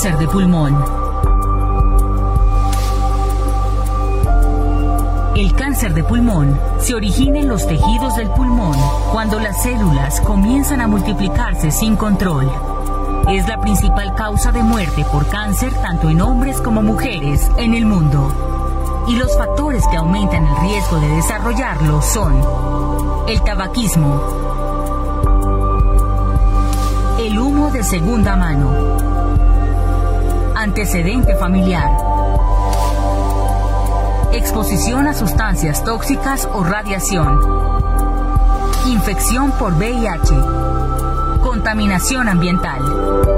Cáncer de pulmón El cáncer de pulmón se origina en los tejidos del pulmón cuando las células comienzan a multiplicarse sin control. Es la principal causa de muerte por cáncer tanto en hombres como mujeres en el mundo. Y los factores que aumentan el riesgo de desarrollarlo son el tabaquismo, el humo de segunda mano, antecedente familiar, exposición a sustancias tóxicas o radiación, infección por VIH, contaminación ambiental.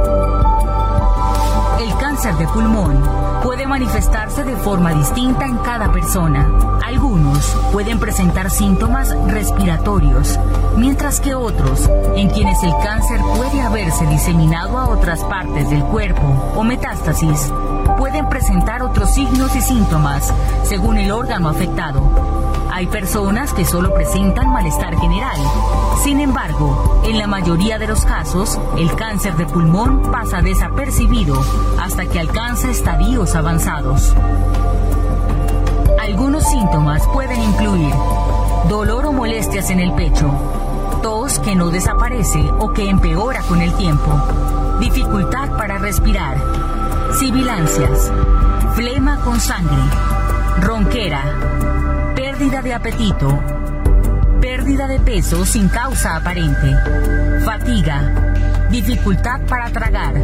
Cáncer de pulmón puede manifestarse de forma distinta en cada persona. Algunos pueden presentar síntomas respiratorios, mientras que otros, en quienes el cáncer puede haberse diseminado a otras partes del cuerpo o metástasis, pueden presentar otros signos y síntomas según el órgano afectado. Hay personas que solo presentan malestar general. Sin embargo, en la mayoría de los casos, el cáncer de pulmón pasa desapercibido hasta que alcanza estadios avanzados. Algunos síntomas pueden incluir dolor o molestias en el pecho, tos que no desaparece o que empeora con el tiempo, dificultad para respirar, sibilancias, flema con sangre, ronquera, pérdida de apetito, pérdida de peso sin causa aparente, fatiga, dificultad para tragar,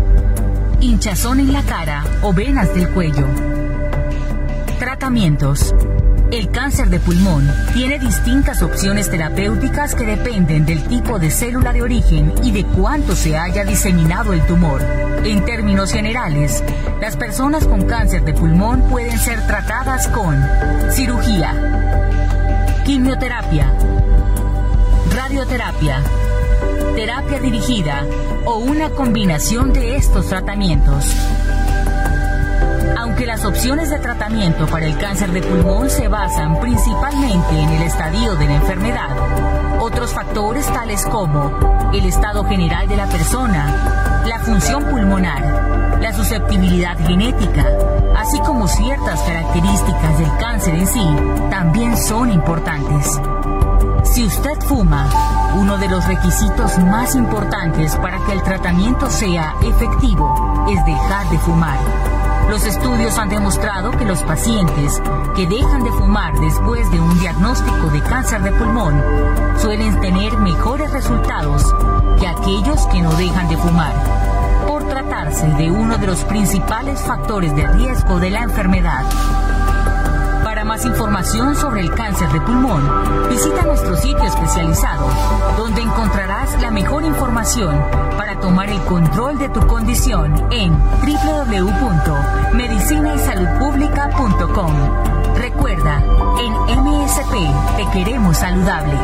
hinchazón en la cara o venas del cuello. Tratamientos. El cáncer de pulmón tiene distintas opciones terapéuticas que dependen del tipo de célula de origen y de cuánto se haya diseminado el tumor. En términos generales, las personas con cáncer de pulmón pueden ser tratadas con cirugía, quimioterapia, radioterapia, terapia dirigida o una combinación de estos tratamientos. Aunque las opciones de tratamiento para el cáncer de pulmón se basan principalmente en el estadio de la enfermedad, otros factores tales como el estado general de la persona, la función pulmonar, la susceptibilidad genética, así como ciertas características del cáncer en sí, también son importantes. Si usted fuma, uno de los requisitos más importantes para que el tratamiento sea efectivo es dejar de fumar. Los estudios han demostrado que los pacientes que dejan de fumar después de un diagnóstico de cáncer de pulmón suelen tener mejores resultados que aquellos que no dejan de fumar, por tratarse de uno de los principales factores de riesgo de la enfermedad. Para más información sobre el cáncer de pulmón, visita nuestro sitio especializado, donde encontrarás la mejor información tomar el control de tu condición en www.medicinaysaludpublica.com. Recuerda, en MSP te queremos saludable.